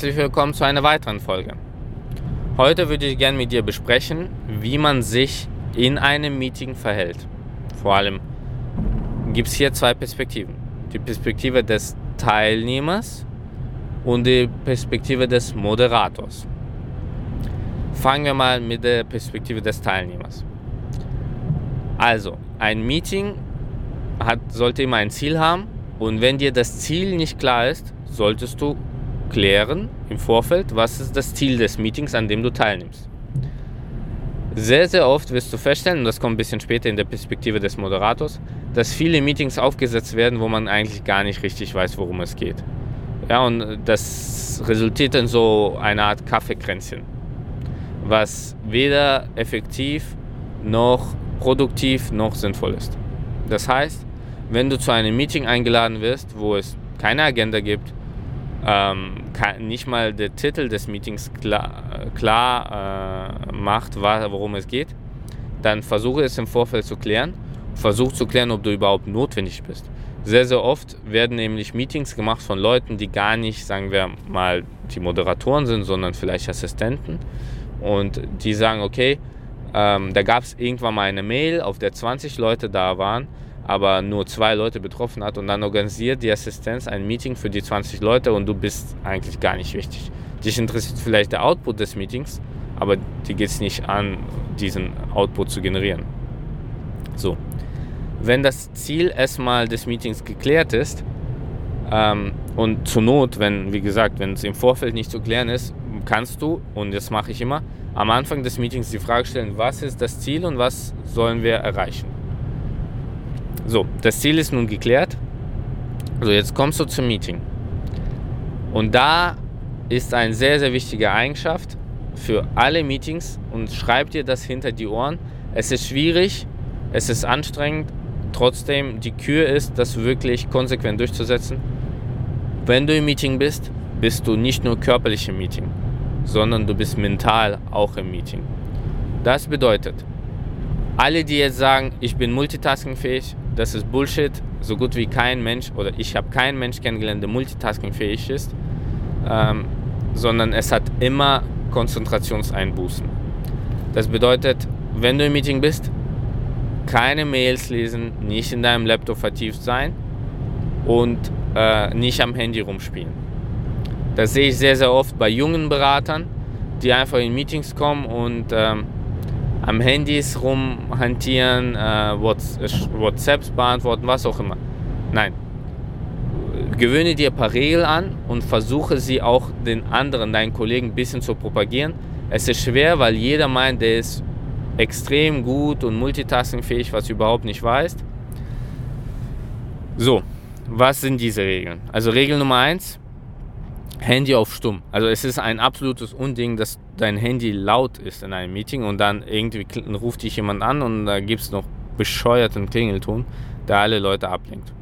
Herzlich willkommen zu einer weiteren Folge. Heute würde ich gerne mit dir besprechen, wie man sich in einem Meeting verhält. Vor allem gibt es hier zwei Perspektiven. Die Perspektive des Teilnehmers und die Perspektive des Moderators. Fangen wir mal mit der Perspektive des Teilnehmers. Also, ein Meeting hat, sollte immer ein Ziel haben und wenn dir das Ziel nicht klar ist, solltest du klären im Vorfeld, was ist das Ziel des Meetings, an dem du teilnimmst. Sehr, sehr oft wirst du feststellen, und das kommt ein bisschen später in der Perspektive des Moderators, dass viele Meetings aufgesetzt werden, wo man eigentlich gar nicht richtig weiß, worum es geht. Ja, und das resultiert in so einer Art Kaffeekränzchen, was weder effektiv noch produktiv noch sinnvoll ist. Das heißt, wenn du zu einem Meeting eingeladen wirst, wo es keine Agenda gibt, ähm, nicht mal der Titel des Meetings klar, klar äh, macht, worum es geht, dann versuche es im Vorfeld zu klären. Versuch zu klären, ob du überhaupt notwendig bist. Sehr, sehr oft werden nämlich Meetings gemacht von Leuten, die gar nicht, sagen wir mal, die Moderatoren sind, sondern vielleicht Assistenten. Und die sagen, okay, ähm, da gab es irgendwann mal eine Mail, auf der 20 Leute da waren aber nur zwei Leute betroffen hat und dann organisiert die Assistenz ein Meeting für die 20 Leute und du bist eigentlich gar nicht wichtig. Dich interessiert vielleicht der Output des Meetings, aber dir geht es nicht an, diesen Output zu generieren. So, wenn das Ziel erstmal des Meetings geklärt ist ähm, und zur Not, wenn, wie gesagt, wenn es im Vorfeld nicht zu klären ist, kannst du, und das mache ich immer, am Anfang des Meetings die Frage stellen, was ist das Ziel und was sollen wir erreichen. So, das Ziel ist nun geklärt. So, jetzt kommst du zum Meeting. Und da ist eine sehr, sehr wichtige Eigenschaft für alle Meetings und schreib dir das hinter die Ohren. Es ist schwierig, es ist anstrengend, trotzdem die Kür ist, das wirklich konsequent durchzusetzen. Wenn du im Meeting bist, bist du nicht nur körperlich im Meeting, sondern du bist mental auch im Meeting. Das bedeutet, alle, die jetzt sagen, ich bin multitaskingfähig, das ist Bullshit. So gut wie kein Mensch, oder ich habe keinen Mensch kennengelernt, der multitaskingfähig ist, ähm, sondern es hat immer Konzentrationseinbußen. Das bedeutet, wenn du im Meeting bist, keine Mails lesen, nicht in deinem Laptop vertieft sein und äh, nicht am Handy rumspielen. Das sehe ich sehr, sehr oft bei jungen Beratern, die einfach in Meetings kommen und ähm, am Handys rumhantieren, äh, WhatsApps beantworten, was auch immer. Nein. Gewöhne dir ein paar Regeln an und versuche sie auch den anderen, deinen Kollegen ein bisschen zu propagieren. Es ist schwer, weil jeder meint, der ist extrem gut und multitaskingfähig, was du überhaupt nicht weißt. So, was sind diese Regeln? Also Regel Nummer eins: Handy auf stumm. Also es ist ein absolutes Unding, dass dein Handy laut ist in einem Meeting und dann irgendwie ruft dich jemand an und da gibt es noch bescheuerten Klingelton, der alle Leute ablenkt.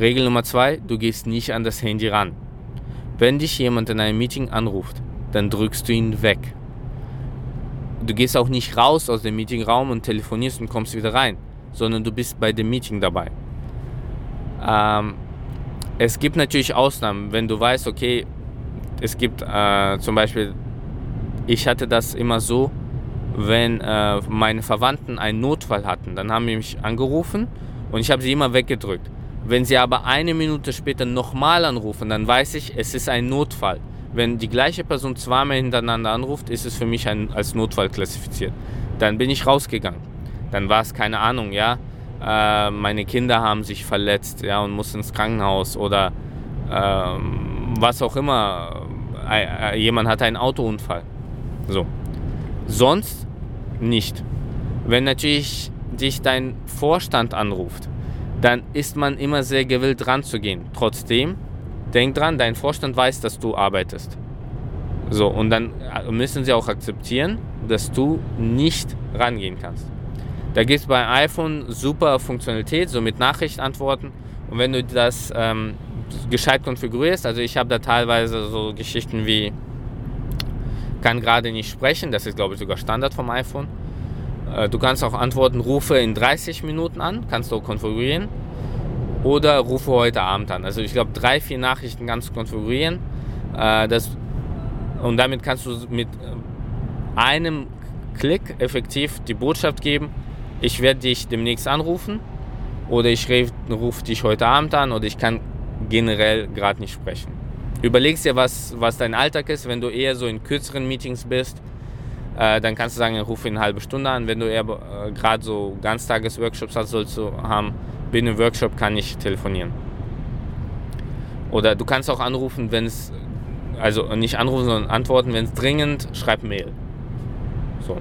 Regel Nummer zwei, du gehst nicht an das Handy ran. Wenn dich jemand in einem Meeting anruft, dann drückst du ihn weg. Du gehst auch nicht raus aus dem Meetingraum und telefonierst und kommst wieder rein, sondern du bist bei dem Meeting dabei. Ähm, es gibt natürlich Ausnahmen, wenn du weißt, okay, es gibt äh, zum Beispiel, ich hatte das immer so, wenn äh, meine Verwandten einen Notfall hatten, dann haben die mich angerufen und ich habe sie immer weggedrückt. Wenn sie aber eine Minute später nochmal anrufen, dann weiß ich, es ist ein Notfall. Wenn die gleiche Person zweimal hintereinander anruft, ist es für mich ein, als Notfall klassifiziert. Dann bin ich rausgegangen. Dann war es keine Ahnung, ja äh, meine Kinder haben sich verletzt ja, und mussten ins Krankenhaus oder ähm, was auch immer. Äh, äh, jemand hatte einen Autounfall. So. Sonst nicht. Wenn natürlich dich dein Vorstand anruft, dann ist man immer sehr gewillt dran zu gehen. Trotzdem, denk dran, dein Vorstand weiß, dass du arbeitest. So, und dann äh, müssen sie auch akzeptieren, dass du nicht rangehen kannst. Da gibt es bei iPhone super Funktionalität, so mit Nachrichtantworten. Und wenn du das ähm, gescheit konfigurierst, also ich habe da teilweise so Geschichten wie kann gerade nicht sprechen, das ist glaube ich sogar Standard vom iPhone. Äh, du kannst auch antworten, rufe in 30 Minuten an, kannst du konfigurieren. Oder rufe heute Abend an. Also ich glaube drei, vier Nachrichten kannst du konfigurieren. Äh, das, und damit kannst du mit einem Klick effektiv die Botschaft geben, ich werde dich demnächst anrufen oder ich rufe dich heute Abend an oder ich kann generell gerade nicht sprechen. Überlegst dir, was, was dein Alltag ist. Wenn du eher so in kürzeren Meetings bist, äh, dann kannst du sagen, ich rufe in eine halbe Stunde an. Wenn du eher äh, gerade so Ganztages-Workshops hast, sollst du haben, bin im Workshop, kann ich telefonieren. Oder du kannst auch anrufen, wenn es, also nicht anrufen, sondern antworten, wenn es dringend, schreib Mail. So.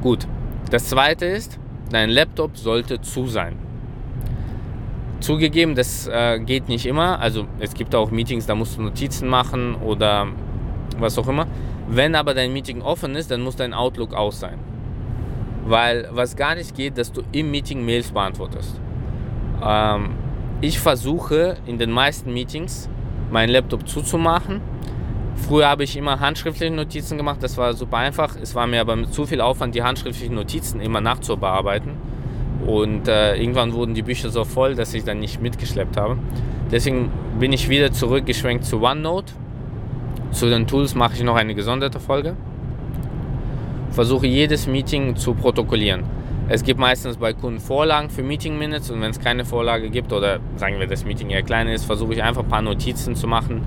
Gut. Das zweite ist, dein Laptop sollte zu sein. Zugegeben, das äh, geht nicht immer. Also es gibt auch Meetings, da musst du Notizen machen oder was auch immer. Wenn aber dein Meeting offen ist, dann muss dein Outlook aus sein. Weil was gar nicht geht, dass du im Meeting Mails beantwortest. Ähm, ich versuche in den meisten Meetings meinen Laptop zuzumachen. Früher habe ich immer handschriftliche Notizen gemacht, das war super einfach. Es war mir aber mit zu viel Aufwand, die handschriftlichen Notizen immer nachzubearbeiten. Und äh, irgendwann wurden die Bücher so voll, dass ich dann nicht mitgeschleppt habe. Deswegen bin ich wieder zurückgeschwenkt zu OneNote. Zu den Tools mache ich noch eine gesonderte Folge. Versuche jedes Meeting zu protokollieren. Es gibt meistens bei Kunden Vorlagen für Meeting Minutes und wenn es keine Vorlage gibt oder sagen wir das Meeting eher klein ist, versuche ich einfach ein paar Notizen zu machen.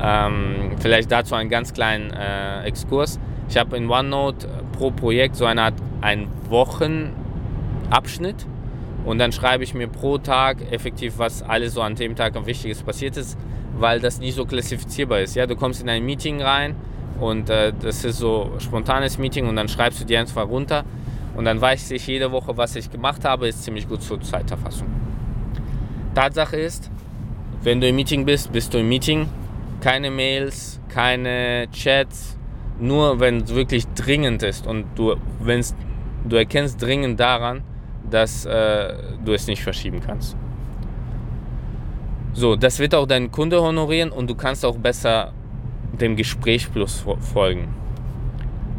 Ähm, vielleicht dazu einen ganz kleinen äh, Exkurs. Ich habe in OneNote pro Projekt so eine Art einen Wochenabschnitt und dann schreibe ich mir pro Tag effektiv, was alles so an dem Tag am Wichtiges passiert ist, weil das nicht so klassifizierbar ist. Ja, du kommst in ein Meeting rein und äh, das ist so ein spontanes Meeting und dann schreibst du dir einfach runter und dann weiß ich jede Woche, was ich gemacht habe, ist ziemlich gut zur Zeiterfassung. Tatsache ist, wenn du im Meeting bist, bist du im Meeting. Keine Mails, keine Chats, nur wenn es wirklich dringend ist und du, wenn's, du erkennst dringend daran, dass äh, du es nicht verschieben kannst. So, das wird auch dein Kunde honorieren und du kannst auch besser dem Gespräch plus folgen.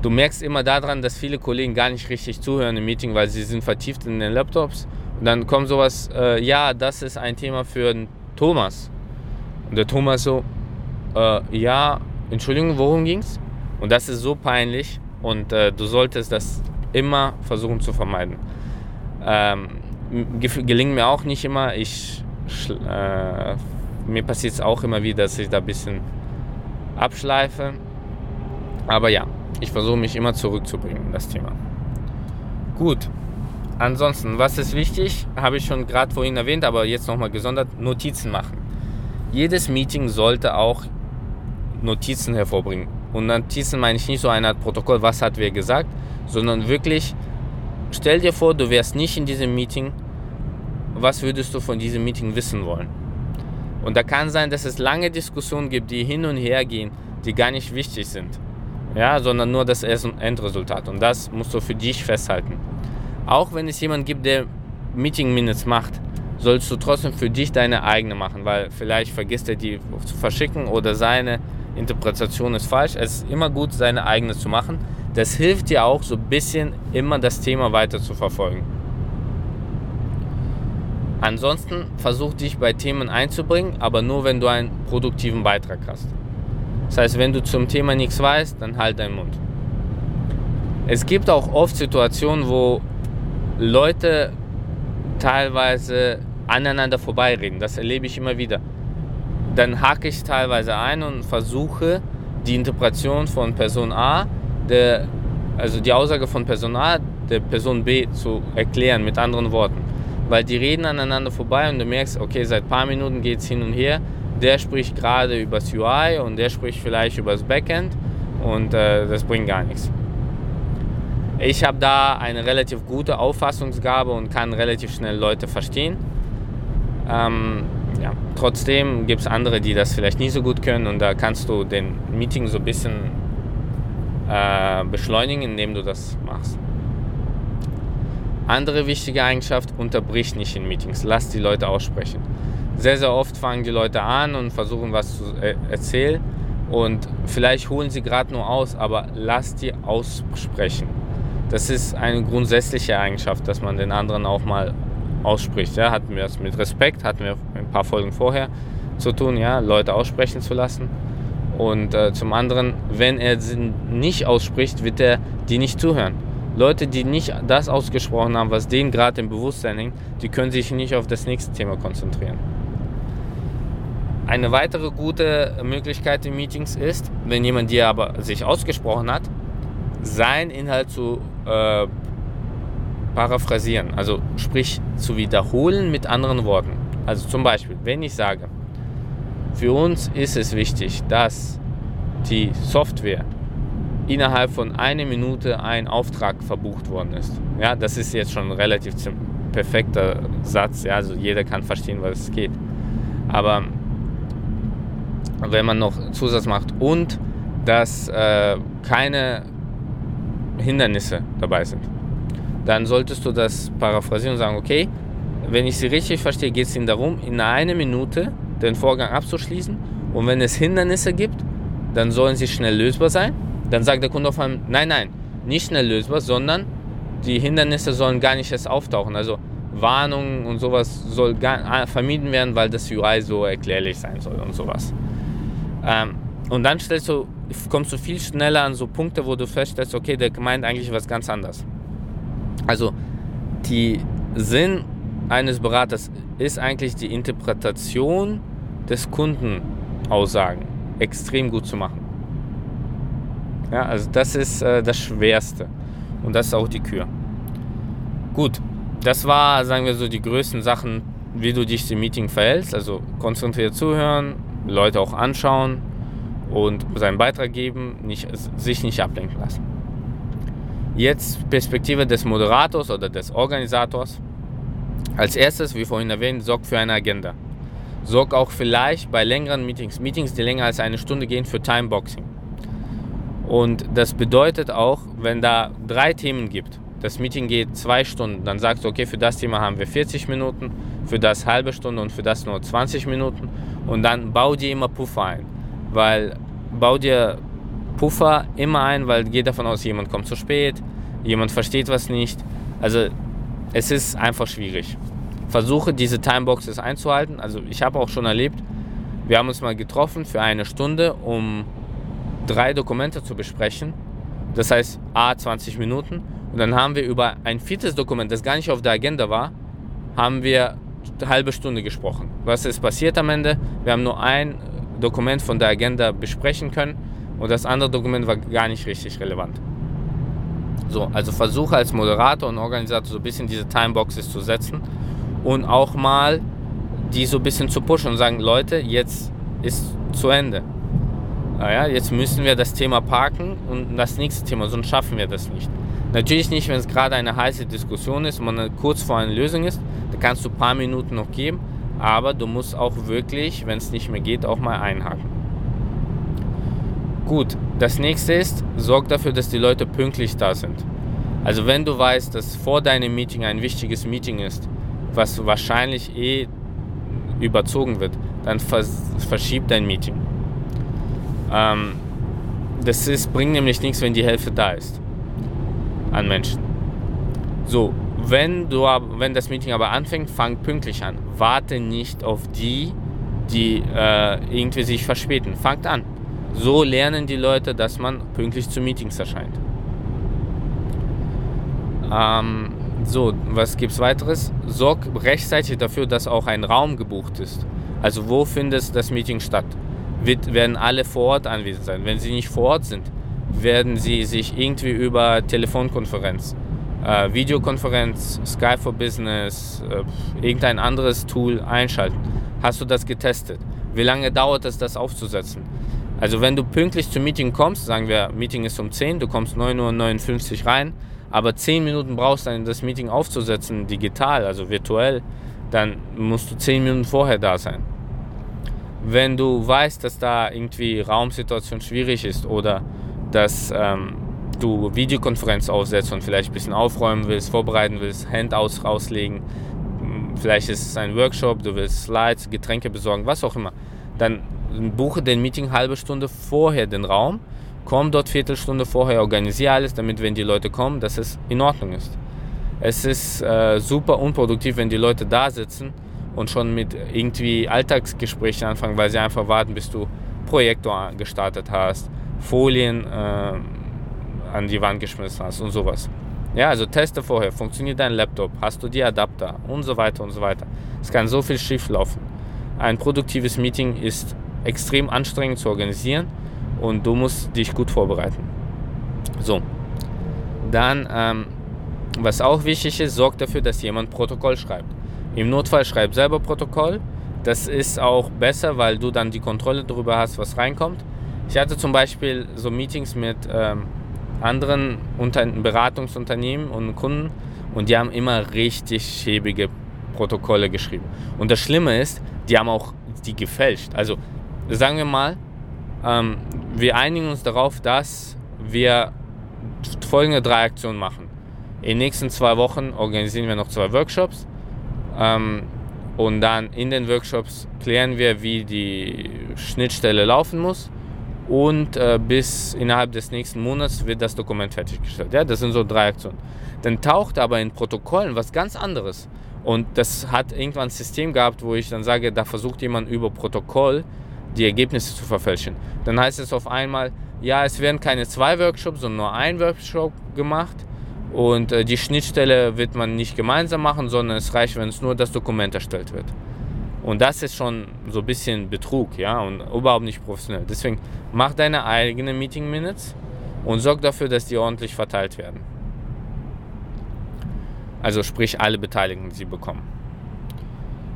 Du merkst immer daran, dass viele Kollegen gar nicht richtig zuhören im Meeting, weil sie sind vertieft in den Laptops. Und dann kommt sowas, äh, ja, das ist ein Thema für Thomas. Und der Thomas so, äh, ja, Entschuldigung, worum ging's? Und das ist so peinlich und äh, du solltest das immer versuchen zu vermeiden. Ähm, gelingt mir auch nicht immer. Ich, äh, mir passiert es auch immer wieder, dass ich da ein bisschen abschleife. Aber ja, ich versuche mich immer zurückzubringen in das Thema. Gut. Ansonsten, was ist wichtig? Habe ich schon gerade vorhin erwähnt, aber jetzt nochmal gesondert: Notizen machen. Jedes Meeting sollte auch Notizen hervorbringen. Und Notizen meine ich nicht so eine Art Protokoll, was hat wer gesagt, sondern wirklich, stell dir vor, du wärst nicht in diesem Meeting. Was würdest du von diesem Meeting wissen wollen? Und da kann sein, dass es lange Diskussionen gibt, die hin und her gehen, die gar nicht wichtig sind ja, sondern nur das Endresultat. Und das musst du für dich festhalten. Auch wenn es jemanden gibt, der Meeting Minutes macht, sollst du trotzdem für dich deine eigene machen, weil vielleicht vergisst er die zu verschicken oder seine Interpretation ist falsch. Es ist immer gut, seine eigene zu machen. Das hilft dir auch so ein bisschen immer das Thema weiter zu verfolgen. Ansonsten versuch dich bei Themen einzubringen, aber nur wenn du einen produktiven Beitrag hast. Das heißt, wenn du zum Thema nichts weißt, dann halt deinen Mund. Es gibt auch oft Situationen, wo Leute teilweise aneinander vorbeireden. Das erlebe ich immer wieder. Dann hake ich teilweise ein und versuche die Interpretation von Person A, der, also die Aussage von Person A, der Person B zu erklären mit anderen Worten. Weil die reden aneinander vorbei und du merkst, okay, seit ein paar Minuten geht es hin und her der spricht gerade über das UI und der spricht vielleicht über das Backend und äh, das bringt gar nichts. Ich habe da eine relativ gute Auffassungsgabe und kann relativ schnell Leute verstehen. Ähm, ja, trotzdem gibt es andere, die das vielleicht nicht so gut können und da kannst du den Meeting so ein bisschen äh, beschleunigen, indem du das machst. Andere wichtige Eigenschaft, unterbrich nicht in Meetings, lass die Leute aussprechen sehr, sehr oft fangen die Leute an und versuchen was zu äh, erzählen und vielleicht holen sie gerade nur aus, aber lass die aussprechen. Das ist eine grundsätzliche Eigenschaft, dass man den anderen auch mal ausspricht. Ja, hatten wir das mit Respekt, hatten wir ein paar Folgen vorher. zu tun, ja, Leute aussprechen zu lassen. Und äh, zum anderen, wenn er sie nicht ausspricht, wird er die nicht zuhören. Leute, die nicht das ausgesprochen haben, was denen gerade im Bewusstsein hängt, die können sich nicht auf das nächste Thema konzentrieren. Eine weitere gute Möglichkeit in Meetings ist, wenn jemand dir aber sich ausgesprochen hat, seinen Inhalt zu äh, paraphrasieren, also sprich zu wiederholen mit anderen Worten. Also zum Beispiel, wenn ich sage, für uns ist es wichtig, dass die Software innerhalb von einer Minute ein Auftrag verbucht worden ist. Ja, das ist jetzt schon ein relativ perfekter Satz. Ja, also jeder kann verstehen, was es geht. Aber wenn man noch Zusatz macht und dass äh, keine Hindernisse dabei sind, dann solltest du das paraphrasieren und sagen, okay, wenn ich sie richtig verstehe, geht es ihnen darum, in einer Minute den Vorgang abzuschließen und wenn es Hindernisse gibt, dann sollen sie schnell lösbar sein. Dann sagt der Kunde auf einmal, nein, nein, nicht schnell lösbar, sondern die Hindernisse sollen gar nicht erst auftauchen. Also Warnungen und sowas soll gar, vermieden werden, weil das UI so erklärlich sein soll und sowas. Ähm, und dann stellst du, kommst du viel schneller an so Punkte, wo du feststellst, okay, der meint eigentlich was ganz anderes. Also die Sinn eines Beraters ist eigentlich die Interpretation des Kundenaussagen extrem gut zu machen. Ja, also das ist äh, das Schwerste und das ist auch die Kür. Gut, das war, sagen wir so, die größten Sachen, wie du dich im Meeting verhältst. Also konzentriert zuhören, Leute auch anschauen und seinen Beitrag geben, nicht, sich nicht ablenken lassen. Jetzt Perspektive des Moderators oder des Organisators. Als erstes, wie vorhin erwähnt, sorgt für eine Agenda. Sorgt auch vielleicht bei längeren Meetings, Meetings, die länger als eine Stunde gehen, für Timeboxing. Und das bedeutet auch, wenn da drei Themen gibt, das Meeting geht zwei Stunden, dann sagst du, okay, für das Thema haben wir 40 Minuten, für das halbe Stunde und für das nur 20 Minuten. Und dann bau dir immer Puffer ein. Weil bau dir Puffer immer ein, weil geht davon aus, jemand kommt zu spät, jemand versteht was nicht. Also es ist einfach schwierig. Versuche diese Timeboxes einzuhalten. Also ich habe auch schon erlebt, wir haben uns mal getroffen für eine Stunde, um drei Dokumente zu besprechen. Das heißt A 20 Minuten. Und dann haben wir über ein viertes Dokument, das gar nicht auf der Agenda war, haben wir eine halbe Stunde gesprochen. Was ist passiert am Ende? Wir haben nur ein Dokument von der Agenda besprechen können und das andere Dokument war gar nicht richtig relevant. So, also versuche als Moderator und Organisator so ein bisschen diese Timeboxes zu setzen und auch mal die so ein bisschen zu pushen und sagen, Leute, jetzt ist zu Ende. Naja, jetzt müssen wir das Thema parken und das nächste Thema, sonst schaffen wir das nicht. Natürlich nicht, wenn es gerade eine heiße Diskussion ist und man kurz vor einer Lösung ist, da kannst du ein paar Minuten noch geben, aber du musst auch wirklich, wenn es nicht mehr geht, auch mal einhaken. Gut, das nächste ist, sorg dafür, dass die Leute pünktlich da sind. Also wenn du weißt, dass vor deinem Meeting ein wichtiges Meeting ist, was wahrscheinlich eh überzogen wird, dann vers verschieb dein Meeting. Ähm, das ist, bringt nämlich nichts, wenn die Hälfte da ist an Menschen. So, wenn, du, wenn das Meeting aber anfängt, fang pünktlich an. Warte nicht auf die, die äh, irgendwie sich verspäten. Fangt an. So lernen die Leute, dass man pünktlich zu Meetings erscheint. Ähm, so, was gibt es weiteres? Sorg rechtzeitig dafür, dass auch ein Raum gebucht ist. Also wo findet das Meeting statt? Wird, werden alle vor Ort anwesend sein? Wenn sie nicht vor Ort sind, werden sie sich irgendwie über Telefonkonferenz, äh, Videokonferenz, Skype for Business, äh, irgendein anderes Tool einschalten. Hast du das getestet? Wie lange dauert es, das aufzusetzen? Also wenn du pünktlich zum Meeting kommst, sagen wir, Meeting ist um 10, du kommst 9.59 Uhr rein, aber 10 Minuten brauchst, dann das Meeting aufzusetzen, digital, also virtuell, dann musst du 10 Minuten vorher da sein. Wenn du weißt, dass da irgendwie Raumsituation schwierig ist oder dass ähm, du Videokonferenz aufsetzt und vielleicht ein bisschen aufräumen willst, vorbereiten willst, Handouts rauslegen, vielleicht ist es ein Workshop, du willst Slides, Getränke besorgen, was auch immer, dann buche den Meeting halbe Stunde vorher den Raum, komm dort Viertelstunde vorher, organisiere alles, damit wenn die Leute kommen, dass es in Ordnung ist. Es ist äh, super unproduktiv, wenn die Leute da sitzen und schon mit irgendwie Alltagsgesprächen anfangen, weil sie einfach warten, bis du Projektor gestartet hast, Folien äh, an die Wand geschmissen hast und sowas. Ja, also teste vorher, funktioniert dein Laptop, hast du die Adapter und so weiter und so weiter. Es kann so viel schief laufen. Ein produktives Meeting ist extrem anstrengend zu organisieren und du musst dich gut vorbereiten. So, dann, ähm, was auch wichtig ist, sorg dafür, dass jemand Protokoll schreibt. Im Notfall schreib selber Protokoll. Das ist auch besser, weil du dann die Kontrolle darüber hast, was reinkommt. Ich hatte zum Beispiel so Meetings mit ähm, anderen Unter Beratungsunternehmen und Kunden und die haben immer richtig schäbige Protokolle geschrieben. Und das Schlimme ist, die haben auch die gefälscht. Also sagen wir mal, ähm, wir einigen uns darauf, dass wir folgende drei Aktionen machen. In den nächsten zwei Wochen organisieren wir noch zwei Workshops. Ähm, und dann in den Workshops klären wir, wie die Schnittstelle laufen muss. Und äh, bis innerhalb des nächsten Monats wird das Dokument fertiggestellt. Ja, das sind so drei Aktionen. Dann taucht aber in Protokollen was ganz anderes. Und das hat irgendwann ein System gehabt, wo ich dann sage, da versucht jemand über Protokoll die Ergebnisse zu verfälschen. Dann heißt es auf einmal, ja, es werden keine zwei Workshops, sondern nur ein Workshop gemacht. Und äh, die Schnittstelle wird man nicht gemeinsam machen, sondern es reicht, wenn es nur das Dokument erstellt wird. Und das ist schon so ein bisschen Betrug, ja, und überhaupt nicht professionell. Deswegen mach deine eigenen Meeting Minutes und sorg dafür, dass die ordentlich verteilt werden. Also sprich alle Beteiligten, sie bekommen.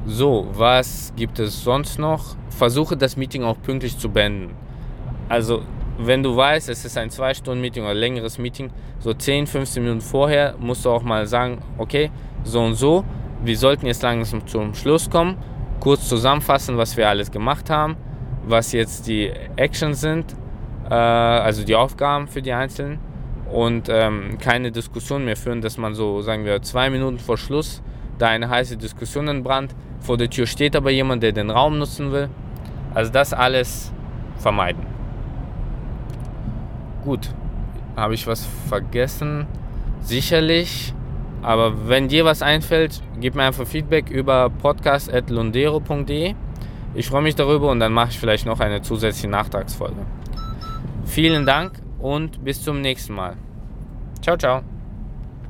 So, was gibt es sonst noch? Versuche das Meeting auch pünktlich zu beenden. Also wenn du weißt, es ist ein 2-Stunden-Meeting oder längeres Meeting, so 10, 15 Minuten vorher musst du auch mal sagen, okay, so und so, wir sollten jetzt langsam zum Schluss kommen, kurz zusammenfassen, was wir alles gemacht haben, was jetzt die Actions sind, äh, also die Aufgaben für die Einzelnen und ähm, keine Diskussion mehr führen, dass man so, sagen wir, zwei Minuten vor Schluss da eine heiße Diskussion entbrannt, vor der Tür steht aber jemand, der den Raum nutzen will. Also das alles vermeiden. Gut, habe ich was vergessen? Sicherlich. Aber wenn dir was einfällt, gib mir einfach Feedback über podcast.lundero.de. Ich freue mich darüber und dann mache ich vielleicht noch eine zusätzliche Nachtragsfolge. Vielen Dank und bis zum nächsten Mal. Ciao, ciao.